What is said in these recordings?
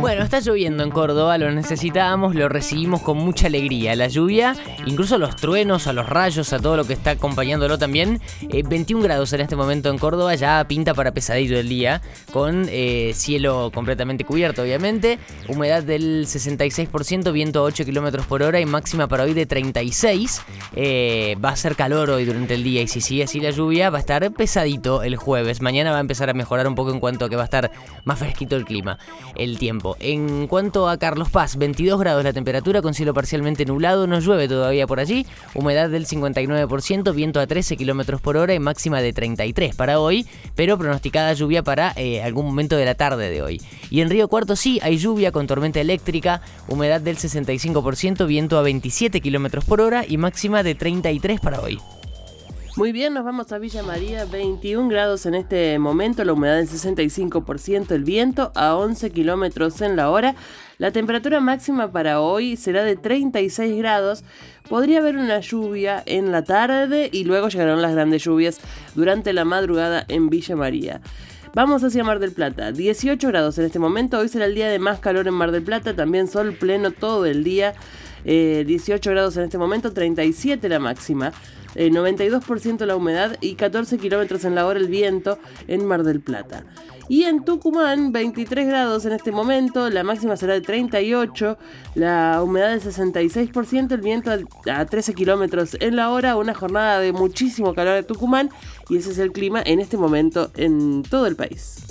Bueno, está lloviendo en Córdoba, lo necesitábamos, lo recibimos con mucha alegría. La lluvia, incluso los truenos, a los rayos, a todo lo que está acompañándolo también. 21 eh, grados en este momento en Córdoba, ya pinta para pesadillo el día, con eh, cielo completamente cubierto, obviamente. Humedad del 66%, viento 8 kilómetros por hora y máxima para hoy de 36. Eh, va a ser calor hoy durante el día y si sigue así la lluvia, va a estar pesadito el jueves. Mañana va a empezar a mejorar un poco en cuanto a que va a estar más fresquito el clima, el tiempo. En cuanto a Carlos Paz, 22 grados la temperatura con cielo parcialmente nublado, no llueve todavía por allí, humedad del 59%, viento a 13 kilómetros por hora y máxima de 33 para hoy, pero pronosticada lluvia para eh, algún momento de la tarde de hoy. Y en Río Cuarto sí hay lluvia con tormenta eléctrica, humedad del 65%, viento a 27 kilómetros por hora y máxima de 33 para hoy. Muy bien, nos vamos a Villa María, 21 grados en este momento, la humedad del 65%, el viento a 11 kilómetros en la hora. La temperatura máxima para hoy será de 36 grados. Podría haber una lluvia en la tarde y luego llegarán las grandes lluvias durante la madrugada en Villa María. Vamos hacia Mar del Plata, 18 grados en este momento. Hoy será el día de más calor en Mar del Plata, también sol pleno todo el día. 18 eh, grados en este momento, 37 la máxima. 92% eh, la humedad y 14 kilómetros en la hora el viento en Mar del Plata. Y en Tucumán, 23 grados en este momento, la máxima será de 38, la humedad de 66%, el viento a 13 kilómetros en la hora, una jornada de muchísimo calor en Tucumán y ese es el clima en este momento en todo el país.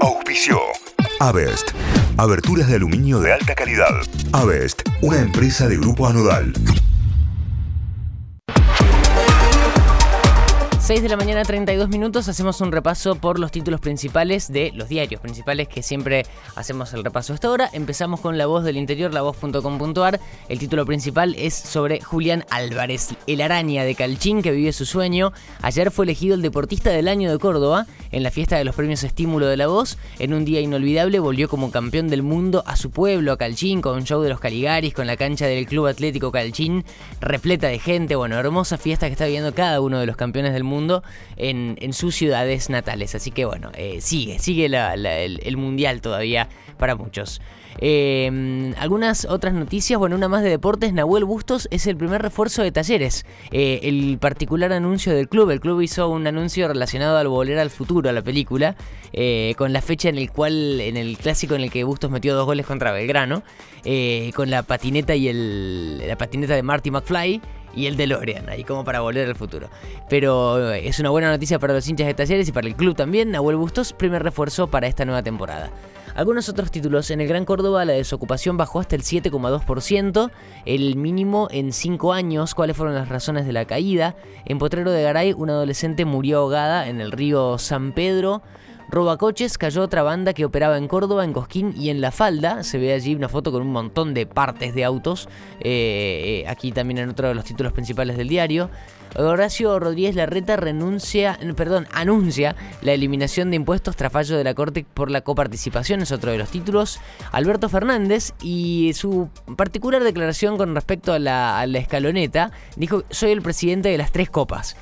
Auspicio. Avest. Aberturas de aluminio de alta calidad. Avest, una empresa de grupo anodal. 6 de la mañana, 32 minutos, hacemos un repaso por los títulos principales de los diarios principales que siempre hacemos el repaso a esta hora. Empezamos con La Voz del Interior, lavoz.com.ar. El título principal es sobre Julián Álvarez, el araña de Calchín que vive su sueño. Ayer fue elegido el deportista del año de Córdoba en la fiesta de los premios Estímulo de La Voz. En un día inolvidable volvió como campeón del mundo a su pueblo, a Calchín, con un show de los Caligaris, con la cancha del Club Atlético Calchín, repleta de gente. Bueno, hermosa fiesta que está viviendo cada uno de los campeones del mundo en, sus ciudades natales. Así que bueno, eh, sigue, sigue el, mundial todavía para muchos. Em, algunas otras noticias, bueno, una más de deportes, Nahuel Bustos es el primer refuerzo de talleres. Eh, el particular anuncio del club, el club hizo un anuncio relacionado al Volver al Futuro, a la película, eh, con la fecha en el cual, en el clásico en el que Bustos metió dos goles contra Belgrano, con la patineta y el, la patineta de Marty McFly y el de Lorian, ahí como para volver al futuro. Pero eh, es una buena noticia para los hinchas de talleres y para el club también. Nahuel Bustos, primer refuerzo para esta nueva temporada. Algunos otros títulos. En el Gran Córdoba la desocupación bajó hasta el 7,2%, el mínimo en 5 años. ¿Cuáles fueron las razones de la caída? En Potrero de Garay, una adolescente murió ahogada en el río San Pedro. Robacoches cayó otra banda que operaba en Córdoba, en Cosquín y en La Falda. Se ve allí una foto con un montón de partes de autos. Eh, eh, aquí también en otro de los títulos principales del diario. Horacio Rodríguez Larreta renuncia, perdón, anuncia la eliminación de impuestos tras fallo de la Corte por la coparticipación, es otro de los títulos. Alberto Fernández y su particular declaración con respecto a la, a la escaloneta, dijo, soy el presidente de las tres copas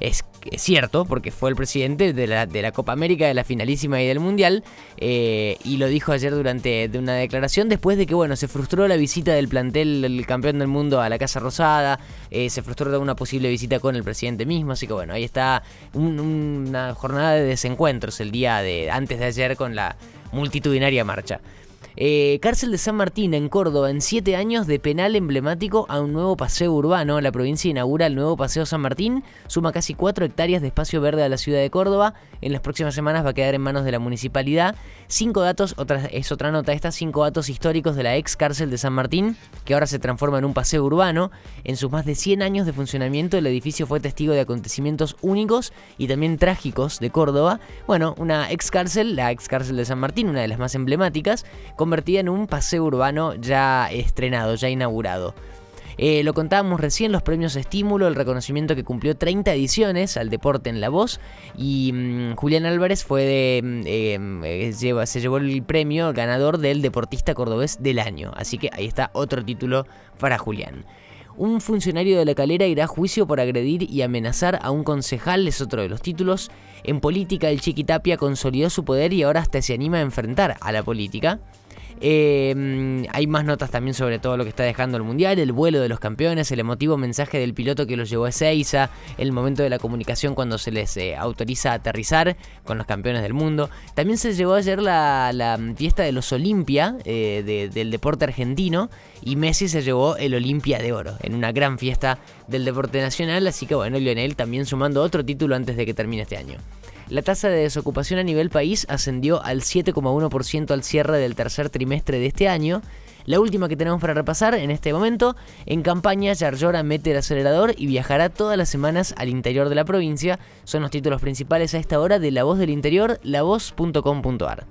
es, cierto, porque fue el presidente de la, de la, Copa América, de la finalísima y del Mundial, eh, y lo dijo ayer durante una declaración, después de que, bueno, se frustró la visita del plantel del campeón del mundo a la Casa Rosada, eh, se frustró una posible visita con el presidente mismo, así que bueno, ahí está una jornada de desencuentros el día de antes de ayer con la multitudinaria marcha. Eh, cárcel de San Martín en Córdoba, en siete años de penal emblemático a un nuevo paseo urbano. La provincia inaugura el nuevo paseo San Martín, suma casi cuatro hectáreas de espacio verde a la ciudad de Córdoba. En las próximas semanas va a quedar en manos de la municipalidad. Cinco datos, otra, es otra nota, estas cinco datos históricos de la ex cárcel de San Martín, que ahora se transforma en un paseo urbano. En sus más de 100 años de funcionamiento, el edificio fue testigo de acontecimientos únicos y también trágicos de Córdoba. Bueno, una ex cárcel, la ex cárcel de San Martín, una de las más emblemáticas, convertida en un paseo urbano ya estrenado, ya inaugurado. Eh, lo contábamos recién, los premios Estímulo, el reconocimiento que cumplió 30 ediciones al deporte en La Voz. Y mm, Julián Álvarez fue de, mm, eh, eh, se llevó el premio ganador del Deportista Cordobés del Año. Así que ahí está otro título para Julián. Un funcionario de la calera irá a juicio por agredir y amenazar a un concejal, es otro de los títulos. En política, el Chiquitapia consolidó su poder y ahora hasta se anima a enfrentar a la política. Eh, hay más notas también sobre todo lo que está dejando el Mundial, el vuelo de los campeones, el emotivo mensaje del piloto que los llevó a Ezeiza, el momento de la comunicación cuando se les eh, autoriza a aterrizar con los campeones del mundo. También se llevó ayer la, fiesta de los Olimpia, eh, del deporte argentino, y Messi se llevó el Olimpia de Oro, en una gran fiesta del deporte nacional, así que bueno, Lionel también sumando otro título antes de que termine este año. La tasa de desocupación a nivel país ascendió al 7,1% al cierre del tercer trimestre de este año. La última que tenemos para repasar en este momento, en campaña Yarlora mete el acelerador y viajará todas las semanas al interior de la provincia. Son los títulos principales a esta hora de La Voz del Interior, lavoz.com.ar.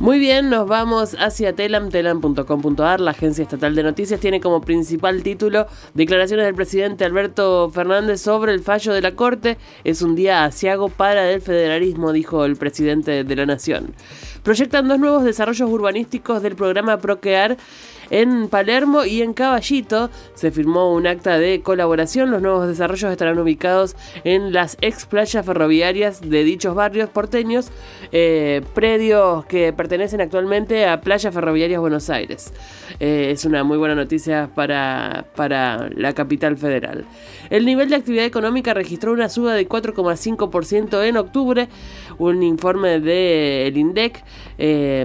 Muy bien, nos vamos hacia telam, telam.com.ar. La agencia estatal de noticias tiene como principal título declaraciones del presidente Alberto Fernández sobre el fallo de la Corte. Es un día asiago para el federalismo, dijo el presidente de la Nación. Proyectan dos nuevos desarrollos urbanísticos del programa Proquear en Palermo y en Caballito se firmó un acta de colaboración. Los nuevos desarrollos estarán ubicados en las ex playas ferroviarias de dichos barrios porteños, eh, predios que pertenecen actualmente a Playas Ferroviarias Buenos Aires. Eh, es una muy buena noticia para, para la capital federal. El nivel de actividad económica registró una suba de 4,5% en octubre. Un informe del INDEC eh,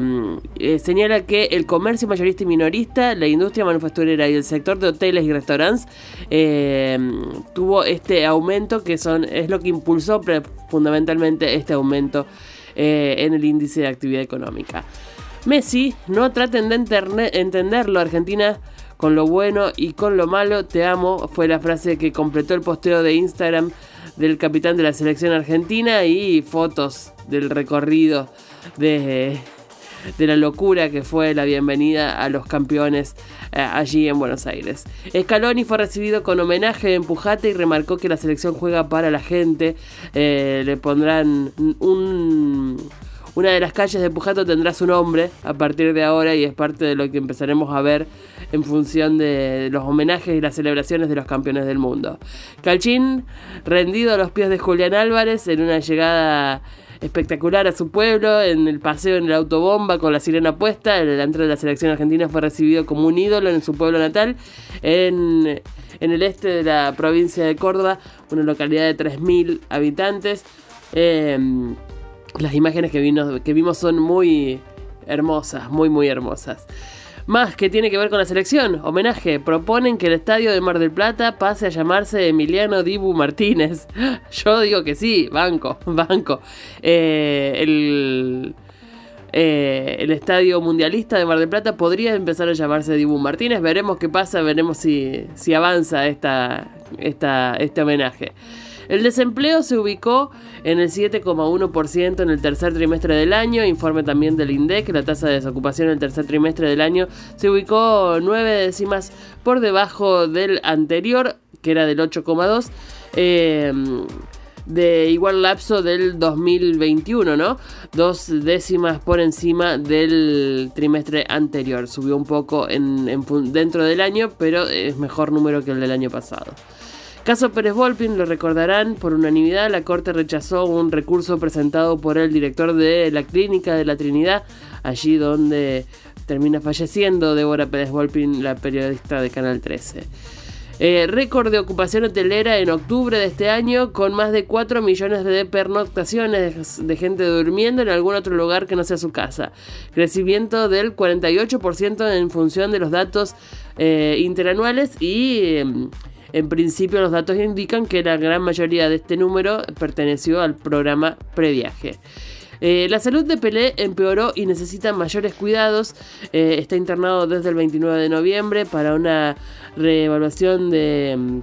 señala que el comercio mayorista y minorista la industria manufacturera y el sector de hoteles y restaurantes eh, tuvo este aumento que son es lo que impulsó fundamentalmente este aumento eh, en el índice de actividad económica. Messi, no traten de entenderlo, Argentina con lo bueno y con lo malo, te amo, fue la frase que completó el posteo de Instagram del capitán de la selección argentina y fotos del recorrido de de la locura que fue la bienvenida a los campeones eh, allí en Buenos Aires. Scaloni fue recibido con homenaje de Empujate y remarcó que la selección juega para la gente. Eh, le pondrán un una de las calles de Pujato tendrá su nombre a partir de ahora y es parte de lo que empezaremos a ver en función de los homenajes y las celebraciones de los campeones del mundo. Calchín, rendido a los pies de Julián Álvarez en una llegada espectacular a su pueblo, en el paseo en el autobomba con la sirena puesta, el delantero de la selección argentina fue recibido como un ídolo en su pueblo natal, en, el este de la provincia de Córdoba, una localidad de 3.000 habitantes. Em, las imágenes que, que vimos son muy hermosas, muy muy hermosas. Más que tiene que ver con la selección. Homenaje. Proponen que el estadio de Mar del Plata pase a llamarse Emiliano Dibu Martínez. Yo digo que sí, banco, banco. Eh, el, eh, el estadio mundialista de Mar del Plata podría empezar a llamarse Dibu Martínez. Veremos qué pasa, veremos si, si avanza esta, esta, este homenaje. El desempleo se ubicó en el 7,1% en el tercer trimestre del año, informe también del INDEC, la tasa de desocupación en el tercer trimestre del año se ubicó nueve décimas por debajo del anterior, que era del 8,2%. Em, de igual lapso del 2021, ¿no? Dos décimas por encima del trimestre anterior. Subió un poco en, dentro del año, pero es mejor número que el del año pasado. Caso Pérez Volpin, lo recordarán, por unanimidad la Corte rechazó un recurso presentado por el director de la Clínica de la Trinidad, allí donde termina falleciendo Débora Pérez Volpin, la periodista de Canal 13. Eh, récord de ocupación hotelera en octubre de este año con más de 4 millones de pernoctaciones de gente durmiendo en algún otro lugar que no sea su casa. Crecimiento del 48% en función de los datos eh, interanuales y... Em, en principio los datos indican que la gran mayoría de este número perteneció al programa previaje. Eh, la salud de Pelé empeoró y necesita mayores cuidados. Eh, está internado desde el 29 de noviembre para una reevaluación de,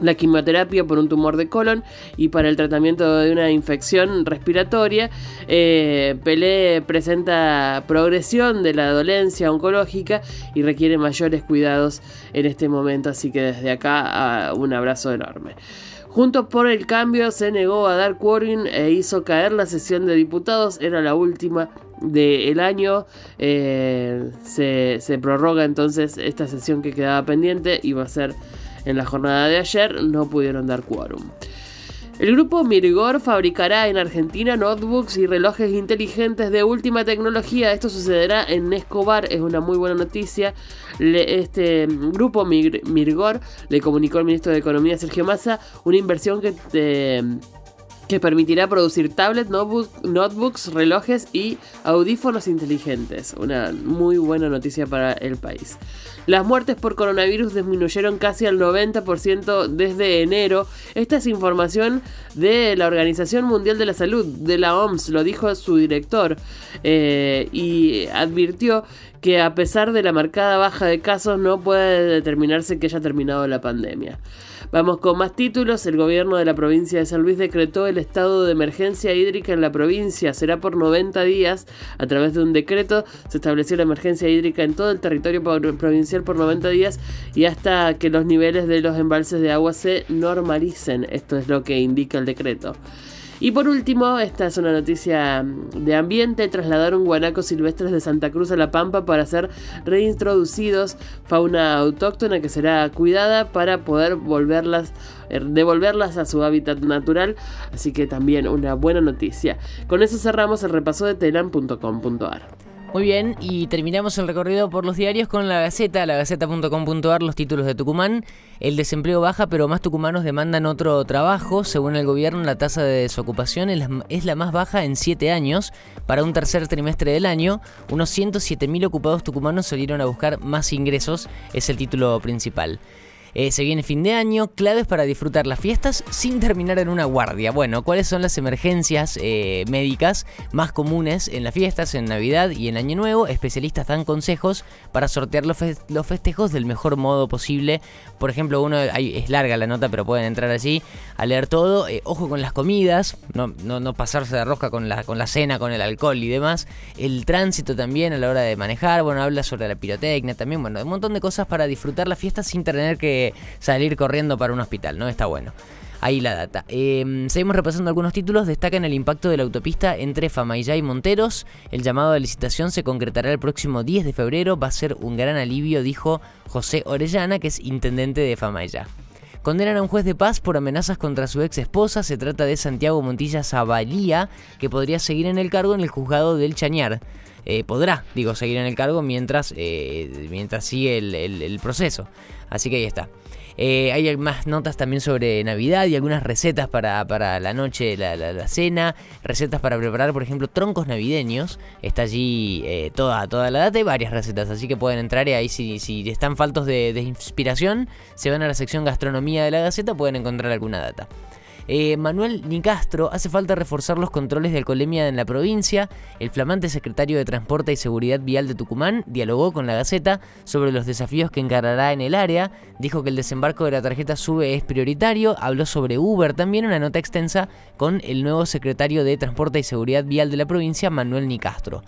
la quimioterapia por un tumor de colon y para el tratamiento de una infección respiratoria. Eh, Pelé presenta progresión de la dolencia oncológica y requiere mayores cuidados en este momento, así que desde acá un abrazo enorme. Juntos por el cambio se negó a dar quórum e hizo caer la sesión de diputados, era la última del año. Eh, se, se prorroga entonces esta sesión que quedaba pendiente y va a ser en la jornada de ayer no pudieron dar quórum. El grupo Mirgor fabricará en Argentina notebooks y relojes inteligentes de última tecnología. Esto sucederá en Escobar, es una muy buena noticia. este grupo Mirgor le comunicó al ministro de Economía Sergio Massa una inversión que... Eh, que permitirá producir tablets, notebooks, relojes y audífonos inteligentes. Una muy buena noticia para el país. Las muertes por coronavirus disminuyeron casi al 90% desde enero. Esta es información de la Organización Mundial de la Salud, de la OMS, lo dijo su director, eh, y advirtió que a pesar de la marcada baja de casos no puede determinarse que haya terminado la pandemia. Vamos con más títulos. El gobierno de la provincia de San Luis decretó el estado de emergencia hídrica en la provincia. Será por 90 días. A través de un decreto se estableció la emergencia hídrica en todo el territorio provincial por 90 días y hasta que los niveles de los embalses de agua se normalicen. Esto es lo que indica el decreto. Y por último, esta es una noticia de ambiente, trasladaron guanacos silvestres de Santa Cruz a La Pampa para ser reintroducidos, fauna autóctona que será cuidada para poder volverlas er, devolverlas a su hábitat natural, así que también una buena noticia. Con eso cerramos el repaso de telam.com.ar. Muy bien, y terminamos el recorrido por los diarios con la Gaceta, la gaceta.com.ar, los títulos de Tucumán. El desempleo baja, pero más tucumanos demandan otro trabajo. Según el gobierno, la tasa de desocupación es la más baja en siete años. Para un tercer trimestre del año, unos 107.000 ocupados tucumanos salieron a buscar más ingresos, es el título principal. Eh, se viene fin de año, claves para disfrutar las fiestas sin terminar en una guardia. Bueno, ¿cuáles son las emergencias eh, médicas más comunes en las fiestas, en Navidad y en Año Nuevo? Especialistas dan consejos para sortear los, festejos del mejor modo posible. Por ejemplo, uno, es larga la nota, pero pueden entrar allí a leer todo. Eh, ojo con las comidas, no, no, pasarse de rosca con la, con la cena, con el alcohol y demás. El tránsito también a la hora de manejar. Bueno, habla sobre la pirotecnia también. Bueno, un montón de cosas para disfrutar la fiesta sin tener que salir corriendo para un hospital, ¿no? Está bueno. Ahí la data. Em, seguimos repasando algunos títulos. Destacan el impacto de la autopista entre Famayá y Monteros. El llamado de licitación se concretará el próximo 10 de febrero. Va a ser un gran alivio, dijo José Orellana, que es intendente de Famayá. Condenan a un juez de paz por amenazas contra su ex esposa. Se trata de Santiago Montilla Zabalía, que podría seguir en el cargo en el juzgado del Chañar. Eh, podrá, digo, seguir en el cargo mientras, eh, mientras sigue el, proceso. Así que ahí está. Eh, hay más notas también sobre Navidad y algunas recetas para, la noche, la, la, cena, recetas para preparar, por ejemplo, troncos navideños. Está allí toda, toda la data y varias recetas, así que pueden entrar y ahí si, si están faltos de, de inspiración, se van a la sección gastronomía de la Gaceta, pueden encontrar alguna data. Eh, Manuel Nicastro, hace falta reforzar los controles de alcoholemia en la provincia. El flamante secretario de Transporte y Seguridad Vial de Tucumán dialogó con la Gaceta sobre los desafíos que encarará en el área. Dijo que el desembarco de la tarjeta SUBE es prioritario. Habló sobre Uber también, una nota extensa con el nuevo secretario de Transporte y Seguridad Vial de la provincia, Manuel Nicastro.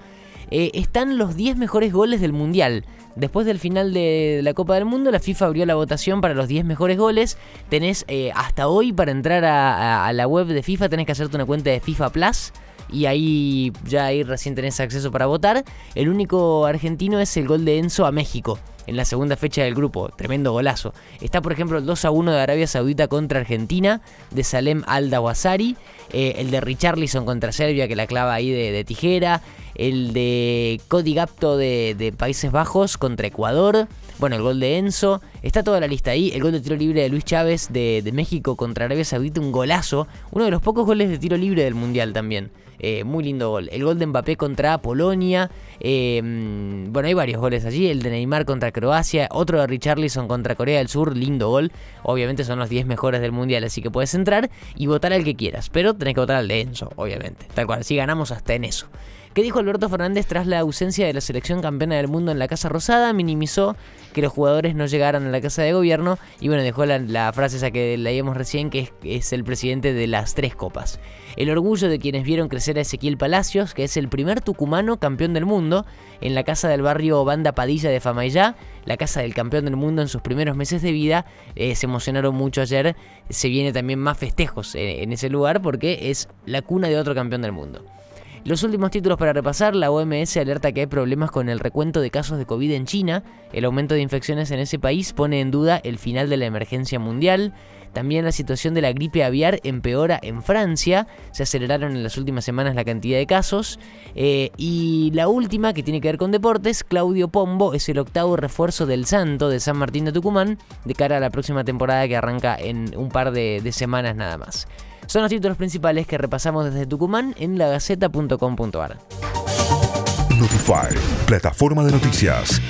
Eh, están los 10 mejores goles del Mundial. Después del final de la Copa del Mundo, la FIFA abrió la votación para los 10 mejores goles. Tenés eh, hasta hoy para entrar a, la web de FIFA, tenés que hacerte una cuenta de FIFA Plus. Y ahí ya ahí recién tenés acceso para votar. El único argentino es el gol de Enzo a México en la segunda fecha del grupo. Tremendo golazo. Está, por ejemplo, el 2 a 1 de Arabia Saudita contra Argentina, de Salem Al-Dawasari. Eh, el de Richarlison contra Serbia, que la clava ahí de tijera el de Cody Gapto de, Países Bajos contra Ecuador, bueno, el gol de Enzo, está toda la lista ahí, el gol de tiro libre de Luis Chávez de, México contra Arabia Saudita, un golazo, uno de los pocos goles de tiro libre del Mundial también. Eh, muy lindo gol. El gol de Mbappé contra Polonia. Eh, bueno, hay varios goles allí. El de Neymar contra Croacia. Otro de Richarlison contra Corea del Sur. Lindo gol. Obviamente son los 10 mejores del mundial. Así que puedes entrar y votar al que quieras. Pero tenés que votar al de Enzo, obviamente. Tal cual. Así ganamos hasta en eso. ¿Qué dijo Alberto Fernández tras la ausencia de la selección campeona del mundo en la Casa Rosada? Minimizó que los jugadores no llegaran a la Casa de Gobierno y bueno, dejó la, frase esa que leíamos recién, que es, el presidente de las tres copas. El orgullo de quienes vieron crecer a Ezequiel Palacios, que es el primer tucumano campeón del mundo, en la casa del barrio Banda Padilla de Famayá, la casa del campeón del mundo en sus primeros meses de vida. Eh, se emocionaron mucho ayer. Se viene también más festejos eh, en ese lugar porque es la cuna de otro campeón del mundo. Los últimos títulos para repasar, la OMS alerta que hay problemas con el recuento de casos de COVID en China, el aumento de infecciones en ese país pone en duda el final de la emergencia mundial, también la situación de la gripe aviar empeora en Francia, se aceleraron en las últimas semanas la cantidad de casos, eh, y la última que tiene que ver con deportes, Claudio Pombo es el octavo refuerzo del Santo de San Martín de Tucumán de cara a la próxima temporada que arranca en un par de semanas nada más. Son los títulos principales que repasamos desde Tucumán en lagaceta.com.ar. Notify, plataforma de noticias.